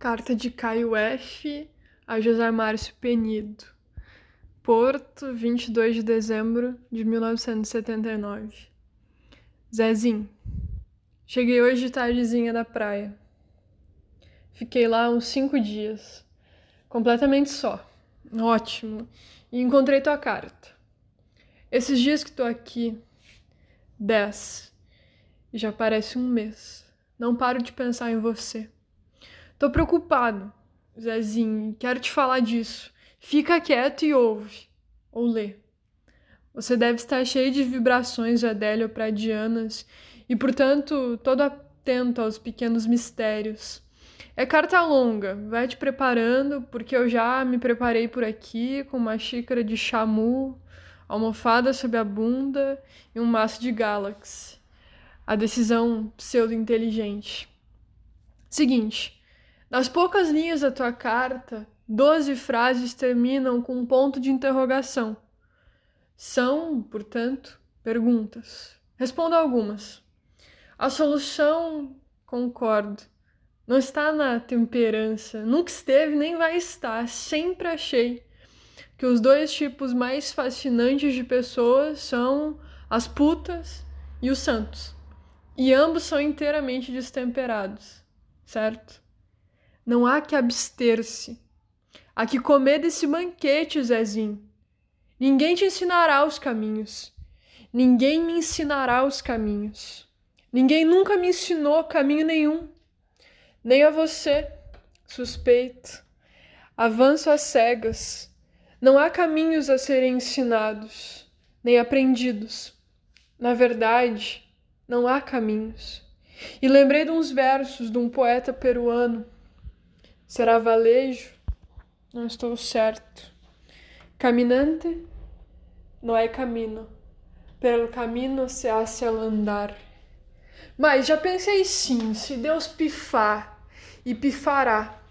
Carta de Caio F. a José Márcio Penido. Porto, 22 de dezembro de 1979. Zezinho. Cheguei hoje de tardezinha da praia. Fiquei lá uns cinco dias. Completamente só. Ótimo. E encontrei tua carta. Esses dias que tô aqui, dez. E já parece um mês. Não paro de pensar em você. Tô preocupado, Zezinho, quero te falar disso. Fica quieto e ouve. Ou lê. Você deve estar cheio de vibrações adélio-pradianas e, portanto, todo atento aos pequenos mistérios. É carta longa, vai te preparando, porque eu já me preparei por aqui com uma xícara de chamu, almofada sob a bunda e um maço de Galaxy a decisão pseudo-inteligente. Seguinte, nas poucas linhas da tua carta, doze frases terminam com um ponto de interrogação. São, portanto, perguntas. Respondo algumas. A solução, concordo, não está na temperança, nunca esteve nem vai estar. Sempre achei que os dois tipos mais fascinantes de pessoas são as putas e os santos. E ambos são inteiramente destemperados, certo? Não há que abster-se. Há que comer desse banquete, Zezinho. Ninguém te ensinará os caminhos. Ninguém me ensinará os caminhos. Ninguém nunca me ensinou caminho nenhum. Nem a você, suspeito. Avanço às cegas. Não há caminhos a serem ensinados, nem aprendidos. Na verdade, não há caminhos. E lembrei de uns versos de um poeta peruano. Será valejo? Não estou certo. Caminante não é caminho. Pelo caminho se hace al andar. Mas já pensei sim, se Deus pifar, e pifará.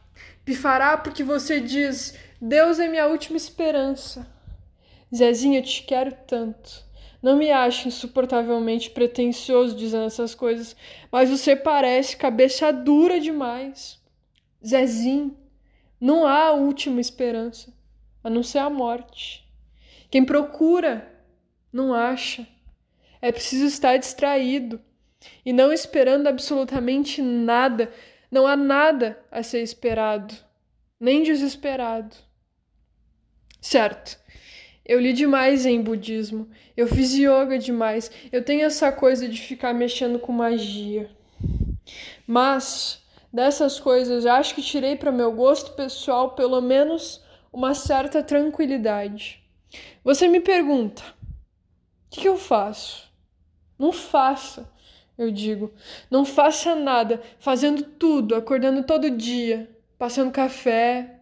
Pifará porque você diz: Deus é minha última esperança. Zezinho, eu te quero tanto. Não me acho insuportavelmente pretensioso dizendo essas coisas, mas você parece cabeça dura demais. Zezinho, não há última esperança, a não ser a morte. Quem procura, não acha. É preciso estar distraído e não esperando absolutamente nada. Não há nada a ser esperado, nem desesperado. Certo. Eu li demais em budismo. Eu fiz yoga demais. Eu tenho essa coisa de ficar mexendo com magia. Mas dessas coisas, acho que tirei para meu gosto pessoal pelo menos uma certa tranquilidade. Você me pergunta: o que, que eu faço? Não faça, eu digo. Não faça nada, fazendo tudo, acordando todo dia, passando café,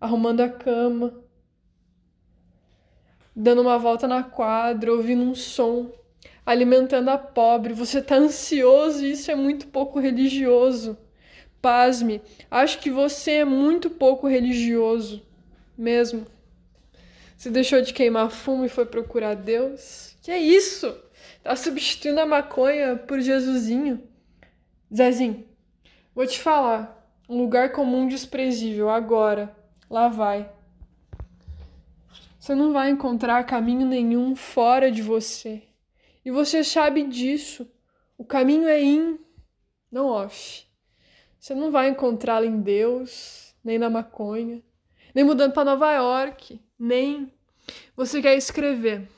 arrumando a cama dando uma volta na quadra, ouvindo um som, alimentando a pobre. Você tá ansioso e isso é muito pouco religioso. Pasme, acho que você é muito pouco religioso, mesmo. Você deixou de queimar fumo e foi procurar Deus? Que é isso? Tá substituindo a maconha por Jesusinho? Zezinho, vou te falar. Um lugar comum desprezível, agora. Lá vai. Você não vai encontrar caminho nenhum fora de você. E você sabe disso. O caminho é in, não off. Você não vai encontrá-lo em Deus, nem na maconha, nem mudando para Nova York, nem você quer escrever.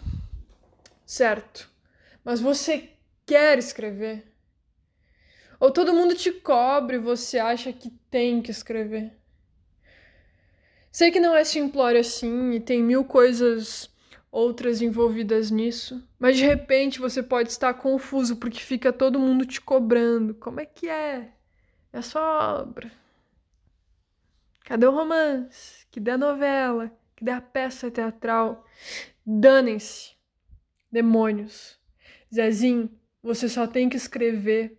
Certo. Mas você quer escrever? Ou todo mundo te cobre você acha que tem que escrever? Sei que não é simplório assim e tem mil coisas outras envolvidas nisso, mas de repente você pode estar confuso porque fica todo mundo te cobrando. Como é que é? É só obra. Cadê o romance? Cadê a novela? Cadê a peça teatral? Danem-se. Demônios. Zezinho, você só tem que escrever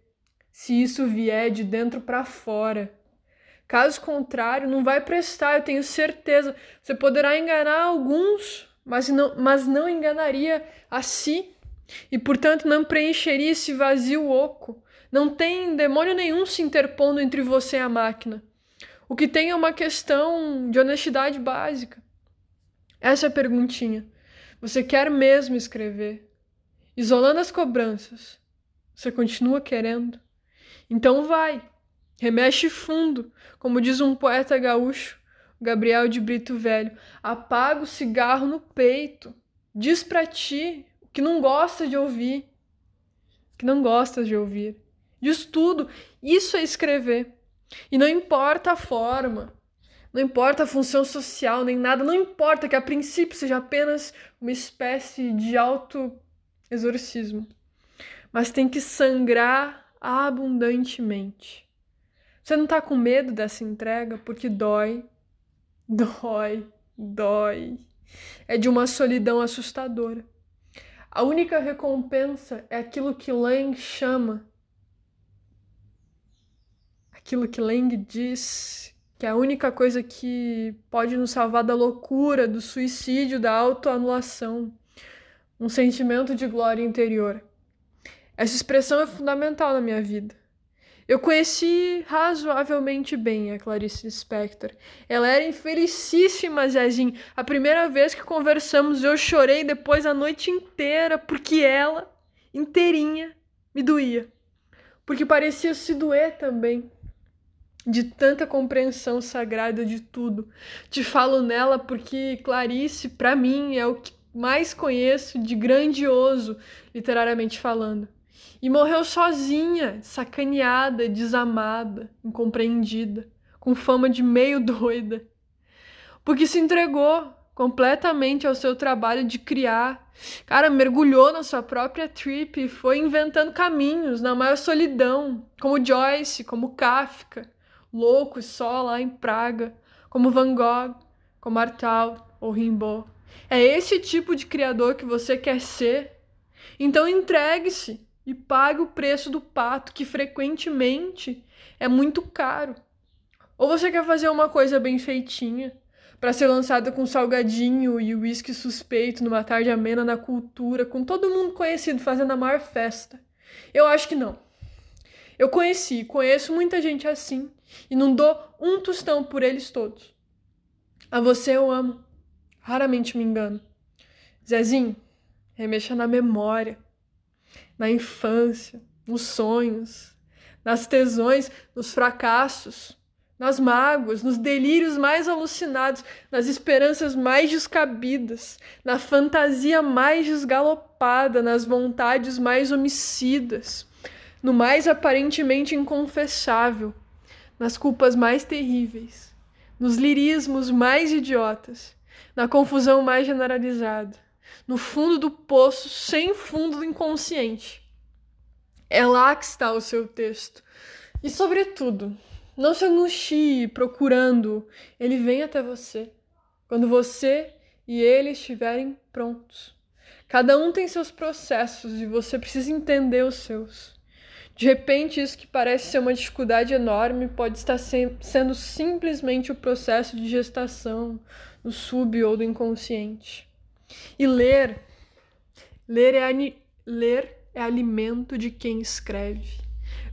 se isso vier de dentro para fora. Caso contrário, não vai prestar, eu tenho certeza. Você poderá enganar alguns, mas não, mas não enganaria a si. E, portanto, não preencheria esse vazio oco. Não tem demônio nenhum se interpondo entre você e a máquina. O que tem é uma questão de honestidade básica. Essa é a perguntinha. Você quer mesmo escrever? Isolando as cobranças. Você continua querendo? Então vai. Remexe fundo, como diz um poeta gaúcho, Gabriel de Brito Velho. Apaga o cigarro no peito. Diz pra ti o que não gosta de ouvir. Que não gosta de ouvir. Diz tudo. Isso é escrever. E não importa a forma, não importa a função social nem nada, não importa que a princípio seja apenas uma espécie de auto-exorcismo. Mas tem que sangrar abundantemente. Você não tá com medo dessa entrega porque dói, dói, dói. É de uma solidão assustadora. A única recompensa é aquilo que Lang chama aquilo que Lang diz que é a única coisa que pode nos salvar da loucura, do suicídio, da autoanulação, um sentimento de glória interior. Essa expressão é fundamental na minha vida. Eu conheci razoavelmente bem a Clarice Lispector. Ela era infelicíssima, Zezinho. A primeira vez que conversamos, eu chorei depois a noite inteira, porque ela, inteirinha, me doía. Porque parecia se doer também de tanta compreensão sagrada de tudo. Te falo nela porque Clarice, para mim, é o que mais conheço de grandioso, literariamente falando. E morreu sozinha, sacaneada, desamada, incompreendida, com fama de meio doida. Porque se entregou completamente ao seu trabalho de criar. Cara, mergulhou na sua própria trip e foi inventando caminhos na maior solidão, como Joyce, como Kafka loucos só lá em Praga, como Van Gogh, como Artaud ou Rimbaud. É esse tipo de criador que você quer ser? Então entregue-se e pague o preço do pato, que frequentemente é muito caro. Ou você quer fazer uma coisa bem feitinha, para ser lançada com salgadinho e uísque suspeito numa tarde amena na cultura, com todo mundo conhecido fazendo a maior festa? Eu acho que não. Eu conheci, conheço muita gente assim e não dou um tostão por eles todos. A você eu amo. Raramente me engano. Zezinho, remexa na memória, na infância, nos sonhos, nas tesões, nos fracassos, nas mágoas, nos delírios mais alucinados, nas esperanças mais descabidas, na fantasia mais desgalopada, nas vontades mais homicidas, no mais aparentemente inconfessável, nas culpas mais terríveis, nos lirismos mais idiotas, na confusão mais generalizada, no fundo do poço sem fundo do inconsciente. É lá que está o seu texto. E, sobretudo, não se angustie procurando, ele vem até você, quando você e ele estiverem prontos. Cada um tem seus processos e você precisa entender os seus. De repente, isso que parece ser uma dificuldade enorme pode estar sendo simplesmente o processo de gestação do sub ou do inconsciente. E ler, ler é, ler é alimento de quem escreve.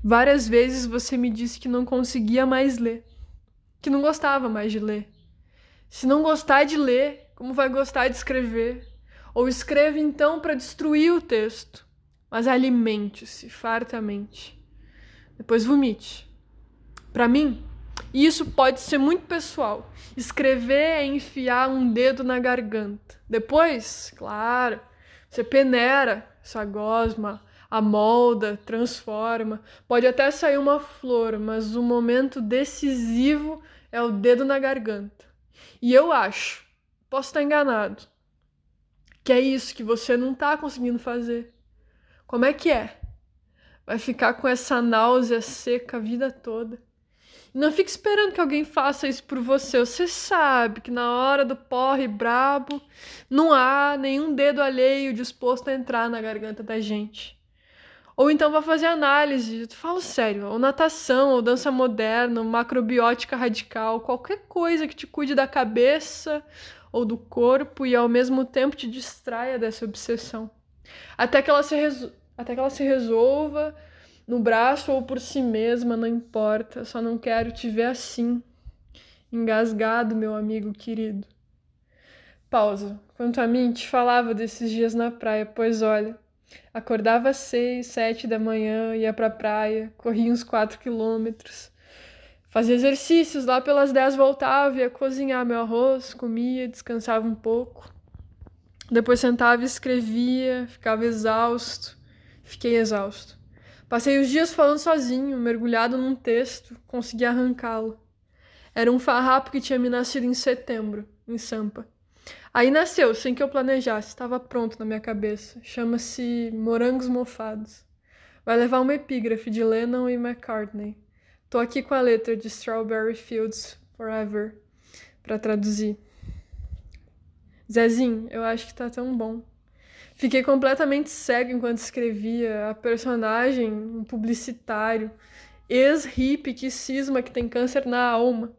Várias vezes você me disse que não conseguia mais ler, que não gostava mais de ler. Se não gostar de ler, como vai gostar de escrever? Ou escreve então para destruir o texto mas alimente-se fartamente. Depois vomite. Para mim, isso pode ser muito pessoal. Escrever é enfiar um dedo na garganta. Depois, claro, você peneira essa gosma, amolda, transforma. Pode até sair uma flor, mas o momento decisivo é o dedo na garganta. E eu acho, posso estar enganado, que é isso que você não está conseguindo fazer. Como é que é? Vai ficar com essa náusea seca a vida toda. Não fique esperando que alguém faça isso por você. Você sabe que na hora do porre brabo não há nenhum dedo alheio disposto a entrar na garganta da gente. Ou então vai fazer análise, eu falo sério, ou natação, ou dança moderna, ou macrobiótica radical, qualquer coisa que te cuide da cabeça ou do corpo e ao mesmo tempo te distraia dessa obsessão. Até que ela se, Até que ela se resolva no braço ou por si mesma, não importa, só não quero te ver assim. engasgado, meu amigo querido. Pausa. Quanto a mim, te falava desses dias na praia, pois olha, acordava às seis, sete da manhã, ia pra praia, corria uns quatro quilômetros, fazia exercícios, lá pelas dez voltava, ia cozinhar meu arroz, comia, descansava um pouco. Depois sentava e escrevia, ficava exausto, fiquei exausto. Passei os dias falando sozinho, mergulhado num texto, consegui arrancá-lo. Era um farrapo que tinha me nascido em setembro, em Sampa. Aí nasceu, sem que eu planejasse, estava pronto na minha cabeça. Chama-se Morangos Mofados. Vai levar uma epígrafe de Lennon e McCartney. Tô aqui com a letra de Strawberry Fields Forever para traduzir. Zezinho, eu acho que tá tão bom. Fiquei completamente cego enquanto escrevia. A personagem, um publicitário, ex-hippie que cisma que tem câncer na alma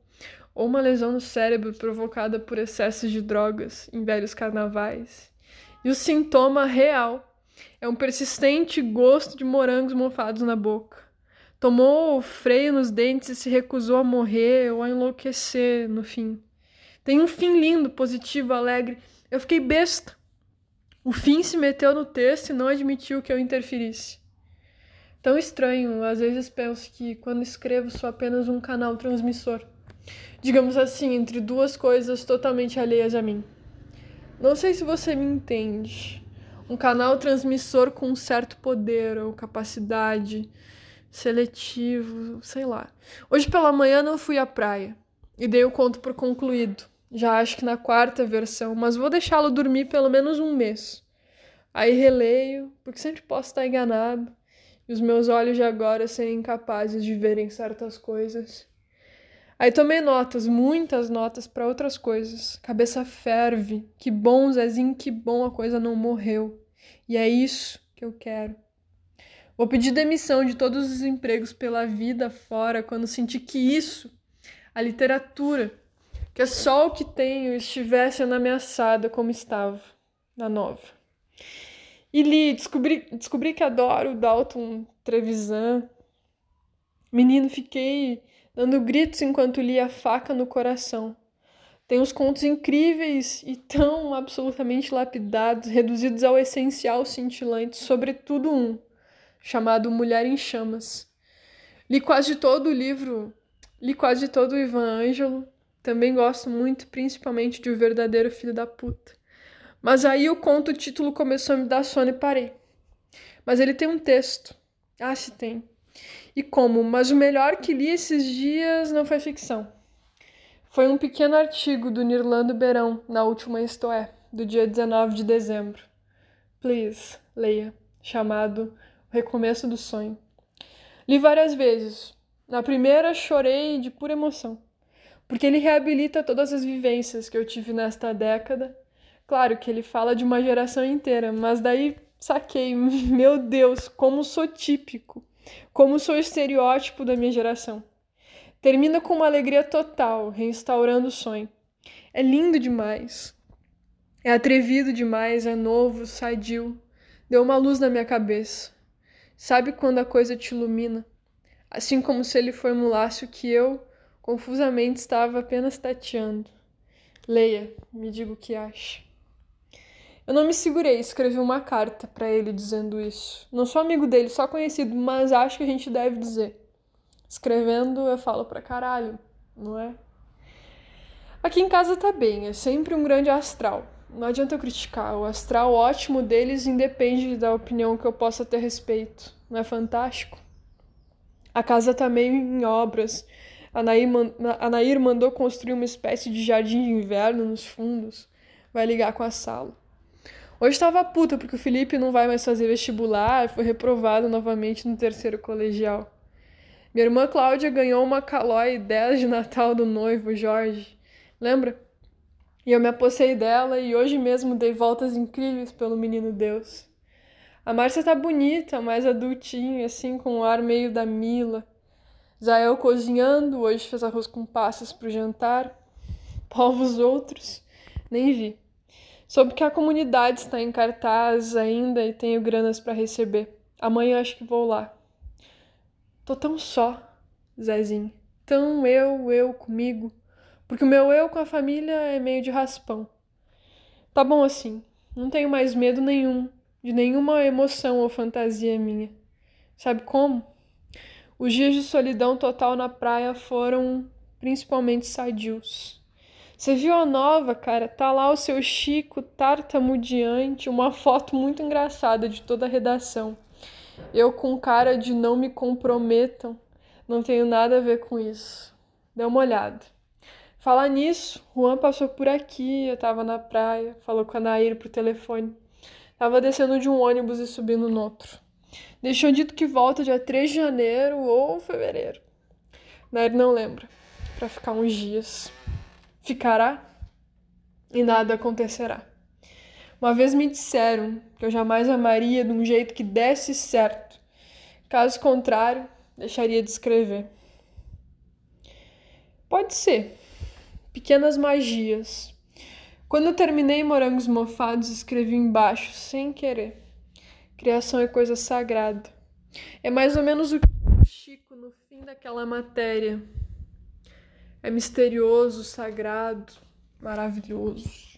ou uma lesão no cérebro provocada por excessos de drogas em velhos carnavais. E o sintoma real é um persistente gosto de morangos mofados na boca. Tomou freio nos dentes e se recusou a morrer ou a enlouquecer no fim. Tem um fim lindo, positivo, alegre. Eu fiquei besta. O fim se meteu no texto e não admitiu que eu interferisse. Tão estranho, às vezes penso que quando escrevo sou apenas um canal transmissor digamos assim, entre duas coisas totalmente alheias a mim. Não sei se você me entende. Um canal transmissor com um certo poder ou capacidade seletivo, sei lá. Hoje pela manhã não fui à praia e dei o conto por concluído. Já acho que na quarta versão, mas vou deixá-lo dormir pelo menos um mês. Aí releio, porque sempre posso estar enganado e os meus olhos de agora serem incapazes de verem certas coisas. Aí tomei notas, muitas notas para outras coisas. Cabeça ferve. Que bom, Zezinho, que bom a coisa não morreu. E é isso que eu quero. Vou pedir demissão de todos os empregos pela vida fora quando sentir que isso, a literatura, que é só o que tenho, estivesse ameaçada como estava na nova. E li, descobri, descobri que adoro o Dalton Trevisan. Menino, fiquei dando gritos enquanto lia a faca no coração. Tem uns contos incríveis e tão absolutamente lapidados, reduzidos ao essencial cintilante, sobretudo um, chamado Mulher em Chamas. Li quase todo o livro, li quase todo o Ivan Ângelo, também gosto muito, principalmente de O Verdadeiro Filho da Puta. Mas aí o conto, o título começou a me dar sono e parei. Mas ele tem um texto. Ah, se tem e como, mas o melhor que li esses dias não foi ficção. Foi um pequeno artigo do Nirlando Beirão, na última Isto É, do dia 19 de dezembro. Please, leia, chamado O Recomeço do Sonho. Li várias vezes. Na primeira, chorei de pura emoção, porque ele reabilita todas as vivências que eu tive nesta década. Claro que ele fala de uma geração inteira, mas daí saquei, meu Deus, como sou típico como sou estereótipo da minha geração. Termina com uma alegria total, restaurando o sonho. É lindo demais. É atrevido demais, é novo, sadio. Deu uma luz na minha cabeça. Sabe quando a coisa te ilumina? Assim como se ele formulasse o que eu, confusamente, estava apenas tateando. Leia, me diga o que acha. Eu não me segurei, escrevi uma carta para ele dizendo isso. Não sou amigo dele, só conhecido, mas acho que a gente deve dizer. Escrevendo, eu falo pra caralho, não é? Aqui em casa tá bem, é sempre um grande astral. Não adianta eu criticar, o astral ótimo deles independe da opinião que eu possa ter respeito. Não é fantástico? A casa tá meio em obras. A Nair, mandou construir uma espécie de jardim de inverno nos fundos. Vai ligar com a sala. Hoje estava puta porque o Felipe não vai mais fazer vestibular, foi reprovado novamente no terceiro colegial. Minha irmã Cláudia ganhou uma calói 10 de Natal do noivo Jorge. Lembra? E eu me apossei dela e hoje mesmo dei voltas incríveis pelo menino Deus. A Márcia tá bonita, mais adultinha, assim, com o um ar meio da Mila. Zael cozinhando, hoje fez arroz com passas pro jantar. Povos outros, nem vi. Soube que a comunidade está em cartaz ainda e tenho granas para receber. Amanhã acho que vou lá. Tô tão só, Zezinho. Tão eu, eu comigo. Porque o meu eu com a família é meio de raspão. Tá bom assim, não tenho mais medo nenhum, de nenhuma emoção ou fantasia minha. Sabe como? Os dias de solidão total na praia foram principalmente sadios. Você viu a nova, cara? Tá lá o seu Chico tartamudeante, uma foto muito engraçada de toda a redação. Eu com cara de não me comprometam, não tenho nada a ver com isso. Dê uma olhada. Falar nisso, Juan passou por aqui, eu tava na praia, falou com a Nair pro telefone. Tava descendo de um ônibus e subindo no outro. Deixou dito que volta dia 3 de janeiro ou fevereiro. Nair não lembra. Para ficar uns dias. Ficará e nada acontecerá. Uma vez me disseram que eu jamais amaria de um jeito que desse certo. Caso contrário, deixaria de escrever. Pode ser. Pequenas magias. Quando eu terminei Morangos Mofados, escrevi embaixo, sem querer. Criação é coisa sagrada. É mais ou menos o que Chico no fim daquela matéria. É misterioso, sagrado, maravilhoso.